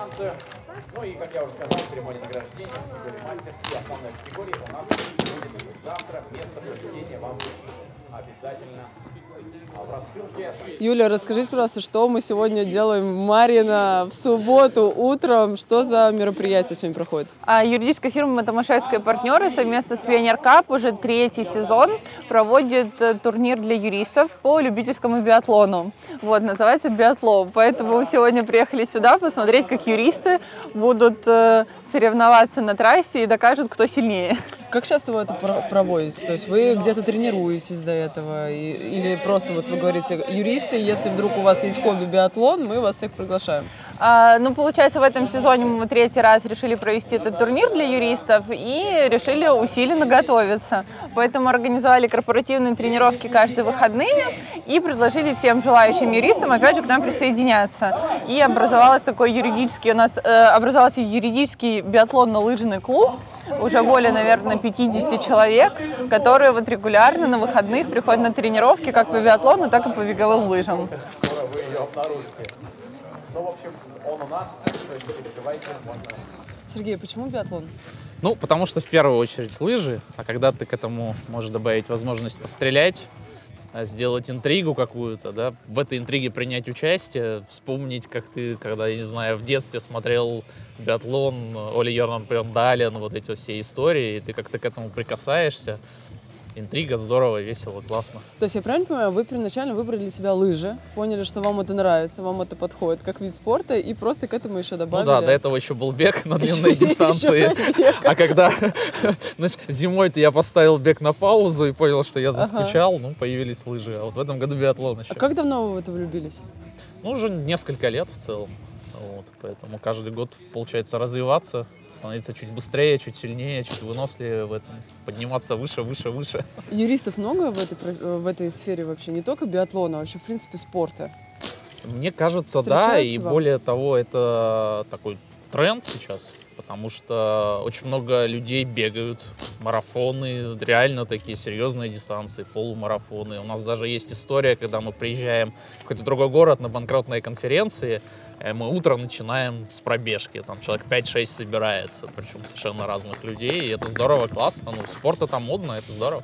дистанцию. Ну и, как я уже сказал, церемония награждения категории мастер и основной категории у нас будет завтра. Место проведения вам обязательно. Юля, расскажите, пожалуйста, что мы сегодня делаем Марина в субботу утром? Что за мероприятие сегодня проходит? А Юридическая фирма «Матамашевская партнеры» совместно с Пионер Кап уже третий сезон проводит э, турнир для юристов по любительскому биатлону. Вот, называется биатлон. Поэтому мы сегодня приехали сюда посмотреть, как юристы будут э, соревноваться на трассе и докажут, кто сильнее. Как часто вы это про- проводите? То есть вы где-то тренируетесь до этого? Или просто вот вы говорите, юристы, если вдруг у вас есть хобби биатлон, мы вас всех приглашаем? А, ну, получается, в этом сезоне мы третий раз решили провести этот турнир для юристов и решили усиленно готовиться. Поэтому организовали корпоративные тренировки каждые выходные и предложили всем желающим юристам, опять же, к нам присоединяться. И образовалось такой юридический, у нас э, образовался юридический биатлонно-лыжный клуб, уже более, наверное, 50 человек, которые вот регулярно на выходных приходят на тренировки как по биатлону, так и по беговым лыжам. Ну, в общем, он у нас, не переживайте, можно Сергей, почему биатлон? Ну, потому что в первую очередь лыжи, а когда ты к этому можешь добавить возможность пострелять, а, сделать интригу какую-то, да, в этой интриге принять участие, вспомнить, как ты, когда, я не знаю, в детстве смотрел биатлон, Оли Йорнан Прендален, вот эти все истории, и ты как-то к этому прикасаешься. Интрига, здорово, весело, классно. То есть я правильно понимаю, вы первоначально выбрали для себя лыжи, поняли, что вам это нравится, вам это подходит как вид спорта, и просто к этому еще Ну добавили... да, до этого еще был бег на длинной дистанции. А когда зимой-то я поставил бег на паузу и понял, что я заскучал, ну, появились лыжи. А вот в этом году биатлон еще. А как давно вы в это влюбились? Ну, уже несколько лет в целом. Вот, поэтому каждый год получается развиваться, становиться чуть быстрее, чуть сильнее, чуть выносливее в этом, подниматься выше, выше, выше. Юристов много в этой, в этой сфере вообще? Не только биатлона, а вообще, в принципе, спорта. Мне кажется, да, и вам? более того, это такой тренд сейчас, потому что очень много людей бегают, марафоны, реально такие серьезные дистанции, полумарафоны. У нас даже есть история, когда мы приезжаем в какой-то другой город на банкротные конференции, мы утром начинаем с пробежки, там человек 5-6 собирается, причем совершенно разных людей, и это здорово, классно, ну, спорт это модно, это здорово.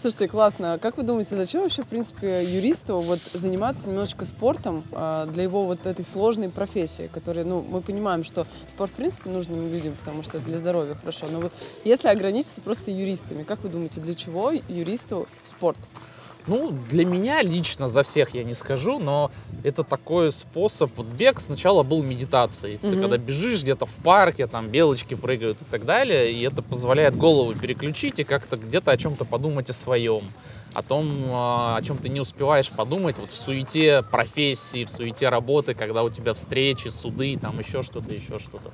Слушайте, классно. А Как вы думаете, зачем вообще, в принципе, юристу вот заниматься немножечко спортом а, для его вот этой сложной профессии, которая, ну, мы понимаем, что спорт, в принципе, нужен людям, потому что для здоровья хорошо. Но вот если ограничиться просто юристами, как вы думаете, для чего юристу спорт? Ну, для меня лично, за всех я не скажу, но это такой способ. Вот бег сначала был медитацией. Ты Мгм. когда бежишь где-то в парке, там белочки прыгают и так далее, и это позволяет голову переключить и как-то где-то о чем-то подумать о своем. О том, а, о чем ты не успеваешь подумать вот в суете профессии, в суете работы, когда у тебя встречи, суды, там еще что-то, еще что-то.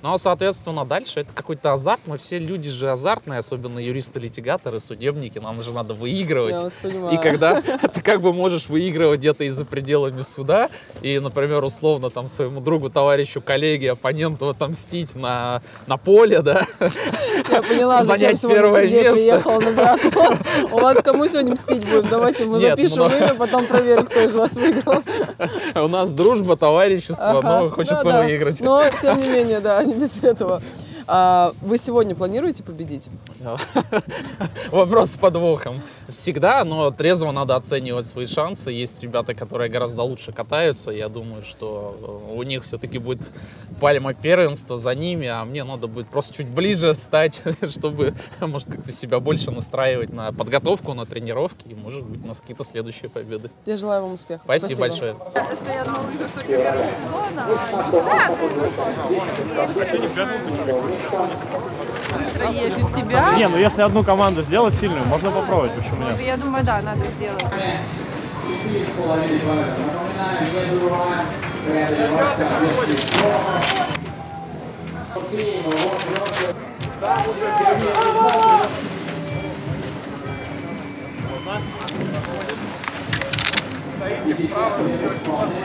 Ну, а, соответственно, дальше это какой-то азарт. Мы все люди же азартные, особенно юристы-литигаторы, судебники. Нам же надо выигрывать. Я вас понимаю. И когда ты как бы можешь выигрывать где-то и за пределами суда, и, например, условно там своему другу, товарищу, коллеге, оппоненту отомстить на, на поле, да, Я поняла, зачем сегодня первое Сергей приехал на биатлон. У вас кому сегодня мстить будем? Давайте мы Нет, запишем ну- имя, потом проверим, кто из вас выиграл. у нас дружба, товарищество, Ага. но хочется Да-да. выиграть. Но, тем не менее, да, не без этого. А вы сегодня планируете победить? Вопрос с подвохом. Всегда, но трезво надо оценивать свои шансы. Есть ребята, которые гораздо лучше катаются. Я думаю, что э, у них все-таки будет пальма первенства за ними, а мне надо будет просто чуть ближе стать, чтобы, может, как-то себя больше настраивать на подготовку, на тренировки и, может быть, на какие-то следующие победы. Я желаю вам успехов. Спасибо, большое быстро ездит тебя. Не, ну если одну команду сделать сильную, можно попробовать, почему ну, нет? Я думаю, да, надо сделать.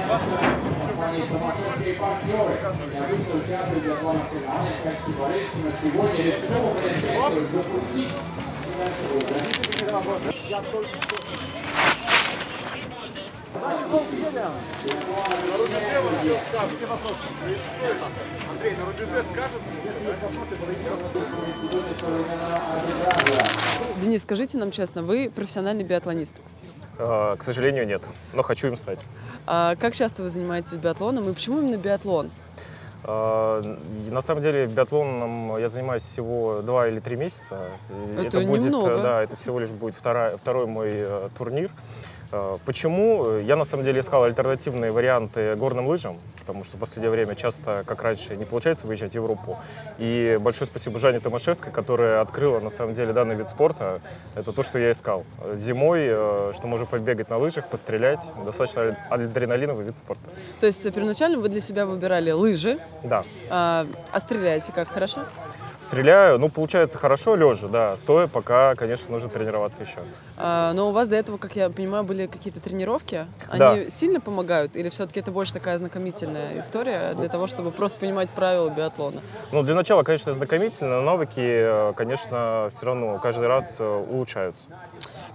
Стоите мои помощнические партнеры, необычно участвуют для плана соревнования в качестве болельщика. Сегодня Лескову предстоит запустить на рубеже скажут, Денис, скажите нам честно, вы профессиональный биатлонист? Э, К сожалению, нет, но хочу им стать. А как часто вы занимаетесь биатлоном и почему именно биатлон? Э, На самом деле биатлоном я занимаюсь всего два или три месяца. И Это будет, немного. э, да, это всего лишь будет вторая, второй мой э, турнир. Э, Почему? Я на самом деле искал альтернативные варианты горным лыжам, потому что в последнее время часто, как раньше, не получается выезжать в Европу. И большое спасибо Жанне Томашевской, которая открыла на самом деле данный вид спорта. Это то, что я искал. Зимой, э, что можно побегать на лыжах, пострелять, достаточно адреналиновый вид спорта. То есть э, первоначально вы для себя выбирали лыжи, Да. а, а стреляете как хорошо? Стреляю, ну, получается хорошо лежа, да. Стоя, пока, конечно, нужно тренироваться еще. А, но у вас до этого, как я понимаю, были какие-то тренировки. Да. Они сильно помогают? Или все-таки это больше такая знакомительная история для того, чтобы просто понимать правила биатлона? Ну, для начала, конечно, ознакомительно, но навыки, э, конечно, все равно каждый раз э, улучшаются.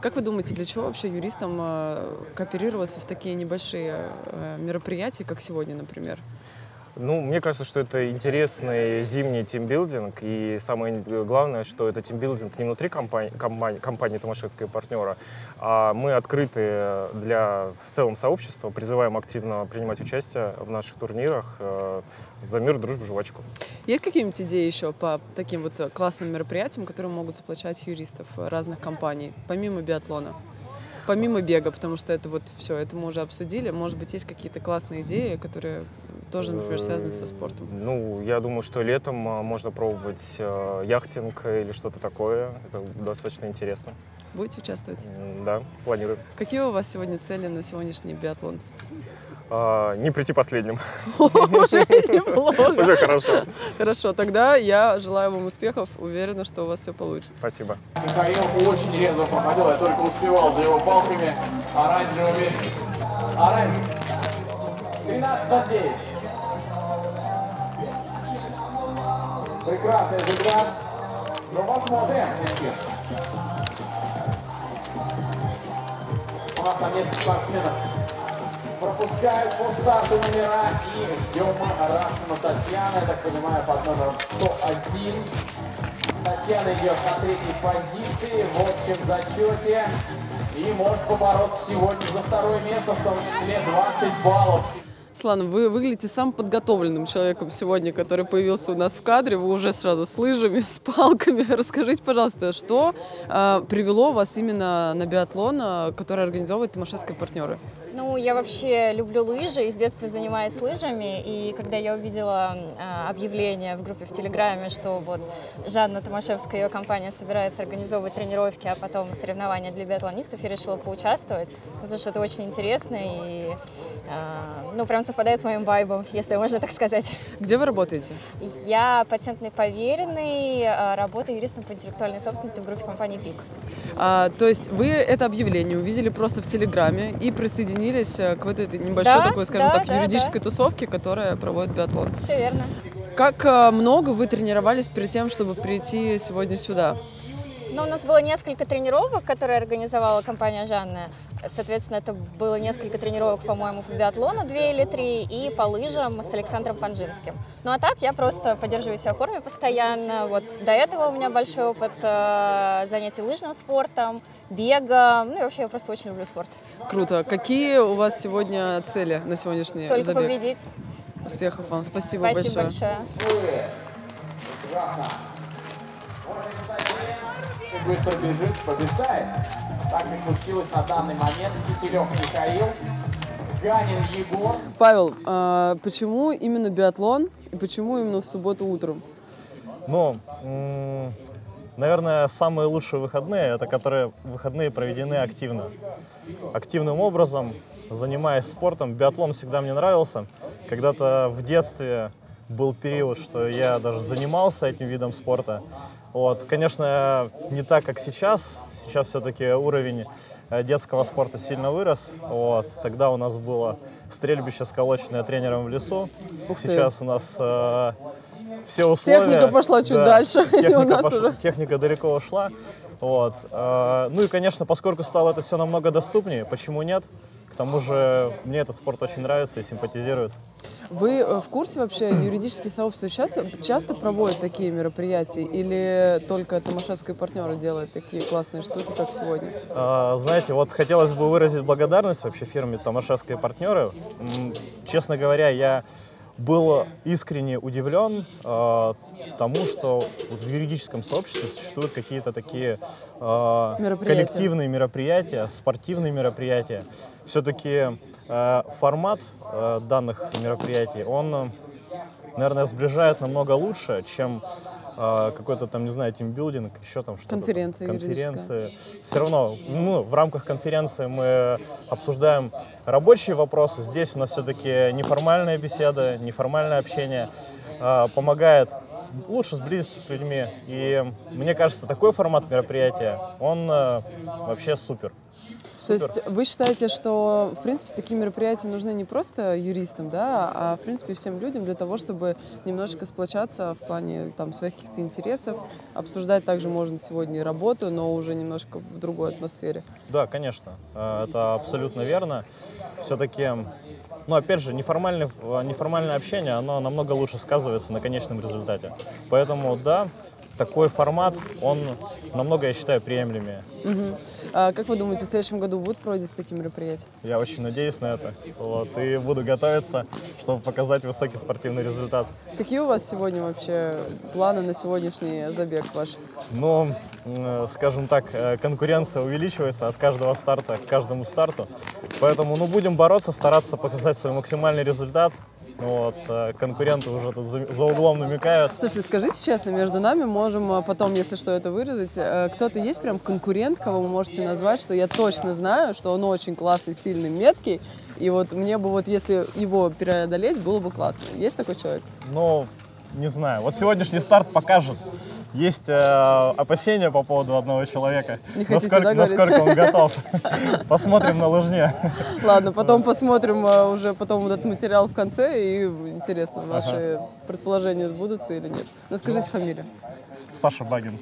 Как вы думаете, для чего вообще юристам э, кооперироваться в такие небольшие мероприятия, как сегодня, например? Ну, мне кажется, что это интересный зимний тимбилдинг, и самое главное, что это тимбилдинг не внутри компании, компании, компании Томашевская и партнера, а мы открыты для в целом сообщества, призываем активно принимать участие в наших турнирах э, за мир, дружбу, жвачку. Есть какие-нибудь идеи еще по таким вот классным мероприятиям, которые могут заплачать юристов разных компаний, помимо биатлона? Помимо бега, потому что это вот все, это мы уже обсудили. Может быть, есть какие-то классные идеи, которые тоже, например, связаны со спортом? Ну, я думаю, что летом а, можно пробовать э, яхтинг или что-то такое. Это достаточно интересно. Будете участвовать? Да, планирую. Какие у вас сегодня цели на сегодняшний биатлон? А, не прийти последним. Уже неплохо. Уже хорошо. Хорошо, тогда я желаю вам успехов. Уверена, что у вас все получится. Спасибо. Михаил очень резво проходил, я только успевал за его палками оранжевыми. Оранжевый. 13 за 9. Прекрасный результат. Ну, посмотрим. У нас там несколько спортсменов пропускают по старту номера и ждем мы Рашину Татьяны, я так понимаю, под номером 101. Татьяна идет на третьей позиции в общем зачете и может побороться сегодня за второе место, в том числе 20 баллов. Слана, вы выглядите самым подготовленным человеком сегодня, который появился у нас в кадре. Вы уже сразу с лыжами, с палками. Расскажите, пожалуйста, что э, привело вас именно на биатлон, э, который организовывает Тимошевские партнеры? Ну, я вообще люблю лыжи и с детства занимаюсь лыжами. И когда я увидела а, объявление в группе в Телеграме, что вот Жанна Томашевская и ее компания собирается организовывать тренировки, а потом соревнования для биатлонистов, я решила поучаствовать, потому что это очень интересно и, а, ну, прям совпадает с моим вайбом, если можно так сказать. Где вы работаете? Я патентный поверенный, а, работаю юристом по интеллектуальной собственности в группе компании ПИК. А, то есть вы это объявление увидели просто в Телеграме и присоединились э, к вот этой небольшой Да, такой, скажем да, так, да, юридической тусовке, которая проводит биатлон. Все верно. Как э, много вы тренировались перед тем, чтобы прийти сегодня сюда? Ну, у нас было несколько тренировок, которые организовала компания Жанна. Соответственно, это было несколько тренировок, по-моему, по биатлону, две или три, и по лыжам с Александром Панжинским. Ну а так я просто поддерживаю себя в форме постоянно. Вот до этого у меня большой опыт э, занятий лыжным спортом, бегом. Ну и вообще я просто очень люблю спорт. Круто. Какие у вас сегодня цели на сегодняшний Только забег? победить. Успехов вам. Спасибо, Спасибо большое. большое. Прекрасно. 81. И быстро бежит, побеждает. Так и случилось на данный момент. Киселев Михаил, Ганин Егор. Павел, а почему именно биатлон и почему именно в субботу утром? Ну, наверное, самые лучшие выходные это которые выходные проведены активно. Активным образом, занимаясь спортом. Биатлон всегда мне нравился. Когда-то в детстве был период, что я даже занимался этим видом спорта. Вот. Конечно, не так, как сейчас. Сейчас все-таки уровень э, детского спорта сильно вырос. Вот. Тогда у нас было стрельбище, сколоченное тренером в лесу. Ух ты. Сейчас у нас э, все условия... Техника пошла чуть дальше, и у Техника, нас пошла- уже. техника далеко ушла. Вот. Э, Ну и, конечно, поскольку стало это все намного доступнее, почему нет? Тому же мне этот спорт очень нравится и симпатизирует. Вы э, в курсе вообще, юридические сообщества сейчас часто проводят такие мероприятия или только Томашевские партнеры делают такие классные штуки, как сегодня? А, Знаете, вот хотелось бы выразить благодарность вообще фирме Томашевские партнеры. Честно говоря, я был искренне удивлен э, тому, что вот в юридическом сообществе существуют какие-то такие э, Мероприятия. коллективные мероприятия, спортивные мероприятия. Все-таки э, формат э, данных мероприятий, он, э, наверное, сближает намного лучше, чем э, какой-то там, не знаю, тимбилдинг, еще там что-то. там, Конференция юридическая. конференции. Все равно, ну, в рамках конференции мы обсуждаем рабочие вопросы. Здесь у нас все-таки неформальная беседа, неформальное общение э, помогает лучше сблизиться с людьми. И мне кажется, такой формат мероприятия, он э, вообще супер. То есть вы считаете, что, в принципе, такие мероприятия нужны не просто юристам, да, а, в принципе, всем людям для того, чтобы немножечко сплочаться в плане там, своих каких-то интересов, обсуждать также можно сегодня и работу, но уже немножко в другой атмосфере. Да, конечно, э, это абсолютно верно. Все-таки, ну, опять же, неформальное, э, неформальное общение, оно намного лучше сказывается на конечном результате. Поэтому, да, такой формат, он намного, я считаю, приемлемее. Мгм. А как вы думаете, в следующем году будут проводиться такие мероприятия? Я очень надеюсь на это. Вот, и буду готовиться, чтобы показать высокий спортивный результат. Какие у вас сегодня вообще планы на сегодняшний забег ваш? Но, м, скажем так, э, конкуренция увеличивается от каждого старта к каждому старту. Поэтому, ну, будем бороться, стараться показать свой максимальный результат. Вот, э, конкуренты уже тут за, за углом намекают. Слушайте, скажите честно, между нами можем а, потом, если что, это вырезать. Э, Кто-то есть прям конкурент, кого вы можете назвать, что я точно знаю, что он очень классный, сильный, меткий, и вот мне бы вот, если его преодолеть, было бы классно. Есть такой человек? Но, не знаю, вот сегодняшний старт покажет. Есть э, опасения по поводу одного человека. Не насколько, да, насколько он готов. Посмотрим на лыжне. Ладно, потом посмотрим а, уже потом этот материал в конце, и интересно, ваши предположения сбудутся или нет. Ну, скажите фамилию. Саша Багин.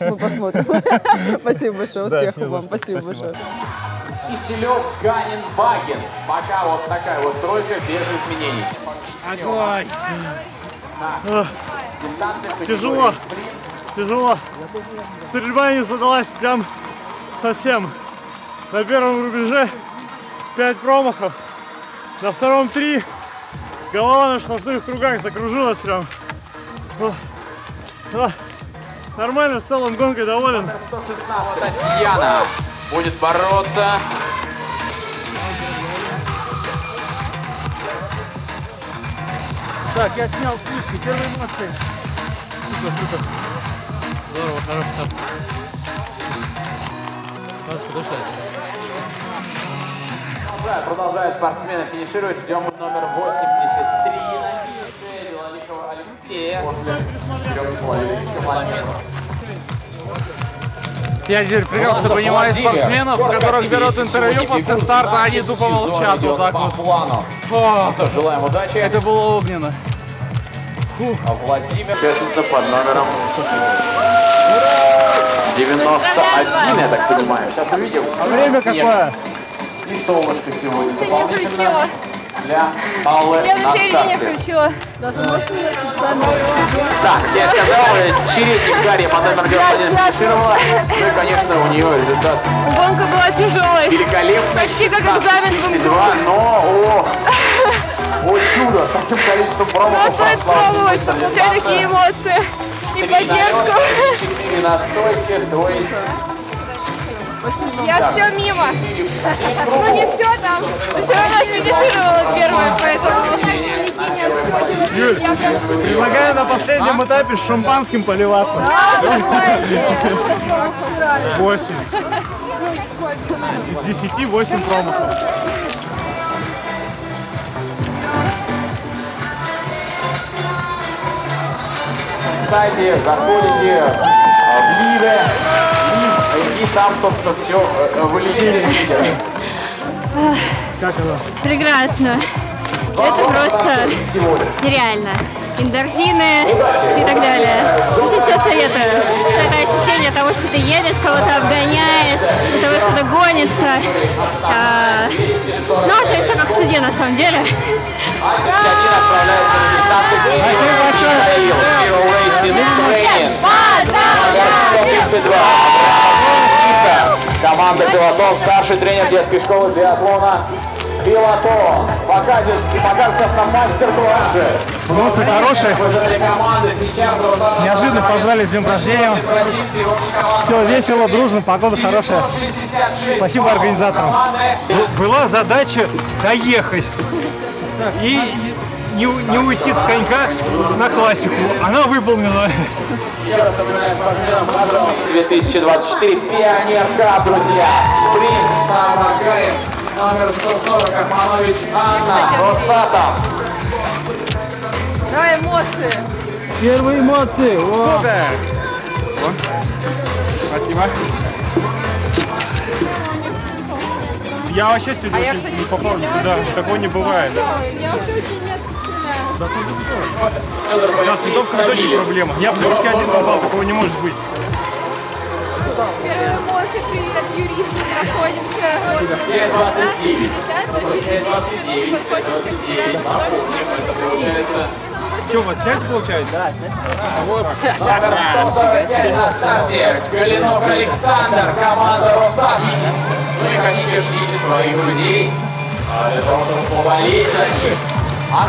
Мы посмотрим. Спасибо большое, успехов вам. спасибо. большое. Киселев, Ганин, Багин. Пока вот такая вот тройка без изменений. Огонь! Дистанция Тяжело. Тяжело. Стрельба не задалась прям совсем. На первом рубеже 5 промахов. На втором 3. Голова на штрафных кругах закружилась прям. Нормально, в целом гонкой доволен. 116. Татьяна будет бороться. Так, я снял списки, первые эмоции. Здорово, хороший старт. Надо подождать. Продолжают, продолжают спортсмены финишировать. Ждем номер 83 на финише Белолихова Алексея. После километров. Я теперь прекрасно понимаю спортсменов, Город которых берут интервью после старта, они тупо молчат вот так вот. плану. О, Ну что ж, желаем удачи. это было огненно. А Владимир участница под номером 91, я так понимаю. Сейчас увидим. А время какое? И солнышко сегодня дополнительно для Аллы Я на середине включила. Так, я сказал, чередник Гарри под номером 91 финишировала. Ну и, конечно, у нее результат Гонка была тяжелой. великолепный. Почти как экзамен в МГУ. 16:32, но, о, о чудо, с таким количеством прошла пробовать, очень чтобы быстро получать такие эмоции и поддержку. налета, четыре на стойке, то есть Я все мимо. Ну не все там. Но все равно финишировала первая, поэтому... Предлагаю на последнем этапе с шампанским поливаться. Восемь. Из десяти восемь промахов. сайте заходите в Ливе, и, там, собственно, все вы видите. Как оно? Прекрасно. Это просто нереально. эндорфины и так далее. Очень все советую. Это ощущение того, что ты едешь, кого-то обгоняешь, кто-то выхода гонится. А, Ну, в общем, все как в суде на самом деле. Спасибо большое. Команда «Пилотон», старший тренер детской школы биатлона «Пилотон». Покажет, покажет сейчас нам хорошие. Выжили команды сейчас. Русана Неожиданно позвали с днем рождения. Все весело, дружно, погода хорошая. Спасибо организаторам. Была задача доехать и не, не уйти с конька на классику. Она выполнена. 2024 Пионер Кап, друзья. Спринт в самом разгаре. Номер 140 Ахманович Анна Росатов. Давай эмоции. Первые эмоции. Супер. Спасибо. Я вообще сегодня очень не попал никуда. Такого не бывает. Зато не спорт. У нас съедовка точно проблема. Я в кружке один попал, такого не может быть. Первые эмоции расходимся. 529. 529. 29. Напомним, это получается Что, у вас снег получается? Номер 145 на старте. Калинов Александр, команда Росатом. Вы хотите, ждите своих друзей. А для того, чтобы поболеть за них. А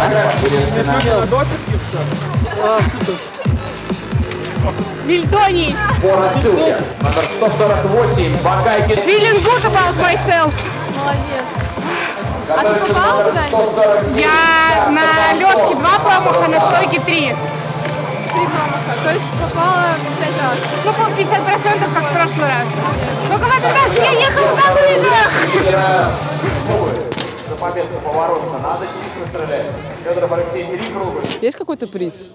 Вильдоний! по рассылке. Номер 148. Бакайкин. Feeling good about myself. Готовится номер 149. Я на лёжке два промаха, на стойке три. Три промаха. То есть попала пять раз. Ну, по 50% как в прошлый раз. Только в этот раз я ехала на лыжах. Победу побороться. Надо чисто стрелять. Федоров Алексей, три круга. Есть какой-то приз?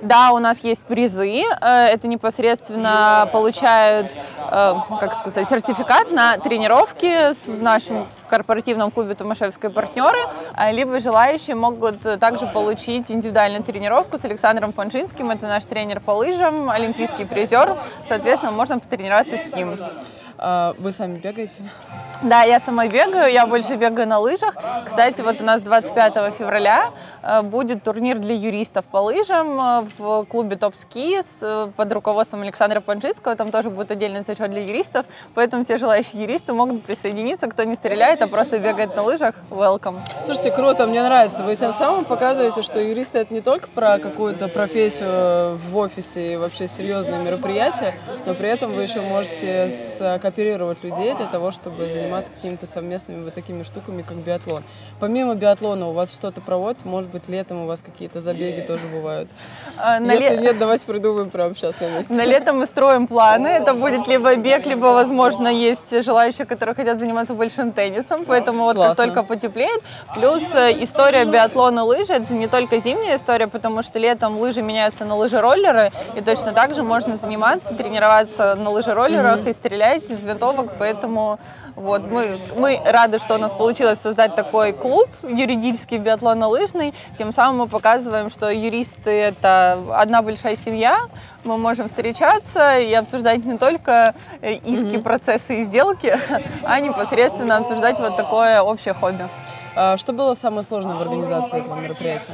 Да, у нас есть призы. Э, Это непосредственно получают, э, как сказать, сертификат на тренировки с- в нашем корпоративном клубе Томашевские партнеры, а либо желающие могут также получить индивидуальную тренировку с Александром Панжинским. Это наш тренер по лыжам, олимпийский призер. Соответственно, можно потренироваться с ним. А, Вы сами бегаете? Да, я сама бегаю, я больше бегаю на лыжах. Кстати, вот у нас 25 февраля э, будет турнир для юристов по лыжам э, в клубе Топ Ски с, э, под руководством Александра Панжинского. Там тоже будет отдельный зачет для юристов, поэтому все желающие юристы могут присоединиться. Кто не стреляет, а просто бегает на лыжах, welcome. Слушайте, круто, мне нравится. Вы тем самым показываете, что юристы это не только про какую-то профессию в офисе и вообще серьезные мероприятия, но при этом вы еще можете скооперировать людей для того, чтобы заниматься какими-то совместными вот такими штуками, как биатлон. Помимо биатлона у вас что-то проводят? Может быть, летом у вас какие-то забеги тоже бывают? Э, на Если ле- нет, давайте придумаем прямо сейчас на месте. На лето мы строим планы. Это будет либо бег, либо, возможно, есть желающие, которые хотят заниматься большим теннисом. Поэтому вот как Классно. только потеплеет. Плюс э, история биатлона лыжи это не только зимняя история, потому что летом лыжи меняются на лыжи-роллеры. И точно так же можно заниматься, тренироваться на лыжи-роллерах и стрелять из винтовок. Поэтому вот мы, мы рады, что у нас получилось создать такой клуб юридический биатлонно-лыжный. Тем самым мы показываем, что юристы это одна большая семья. Мы можем встречаться и обсуждать не только э, иски, процессы и сделки, а непосредственно обсуждать вот такое общее хобби. А Что было самое сложное в организации этого мероприятия?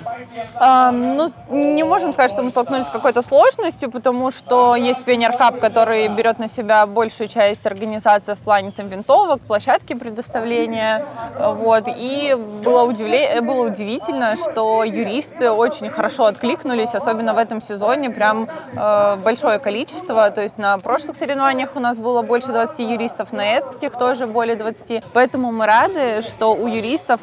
А, ну, не можем сказать, что мы столкнулись с какой-то сложностью, потому что есть Пионер Кап, который берет на себя большую часть организации в плане там, винтовок, площадки предоставления. Вот. И было, удивле... было удивительно, что юристы очень хорошо откликнулись, особенно в этом сезоне, прям э, большое количество. То есть на прошлых соревнованиях у нас было больше 20 юристов, на этих тоже более 20. Поэтому мы рады, что у юристов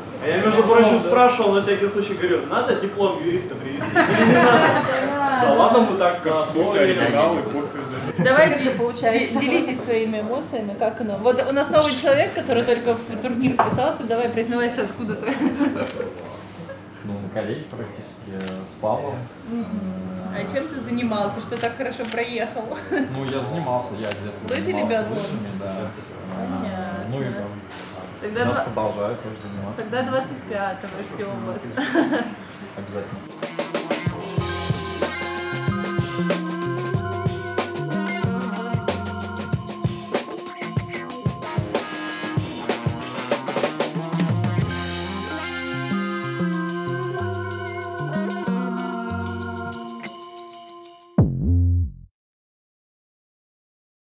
А я, между прочим, спрашивал на всякий случай, говорю, надо диплом юриста привезти? Или не надо? Да ладно, мы так как в оригинал и копию. Давайте получается. Делитесь своими эмоциями, как оно. Вот у нас новый человек, который только в турнир вписался. Давай, признавайся, откуда ты. Ну, на коллеге практически э, с Павлом. А чем ты занимался, что так хорошо проехал? Ну, я занимался, я с детства Лыжи занимался биатлон? лыжами, да. Понятно. Ну и там, Тогда, нас два- продолжают тоже заниматься. тогда 25-го ждем вас. Обязательно.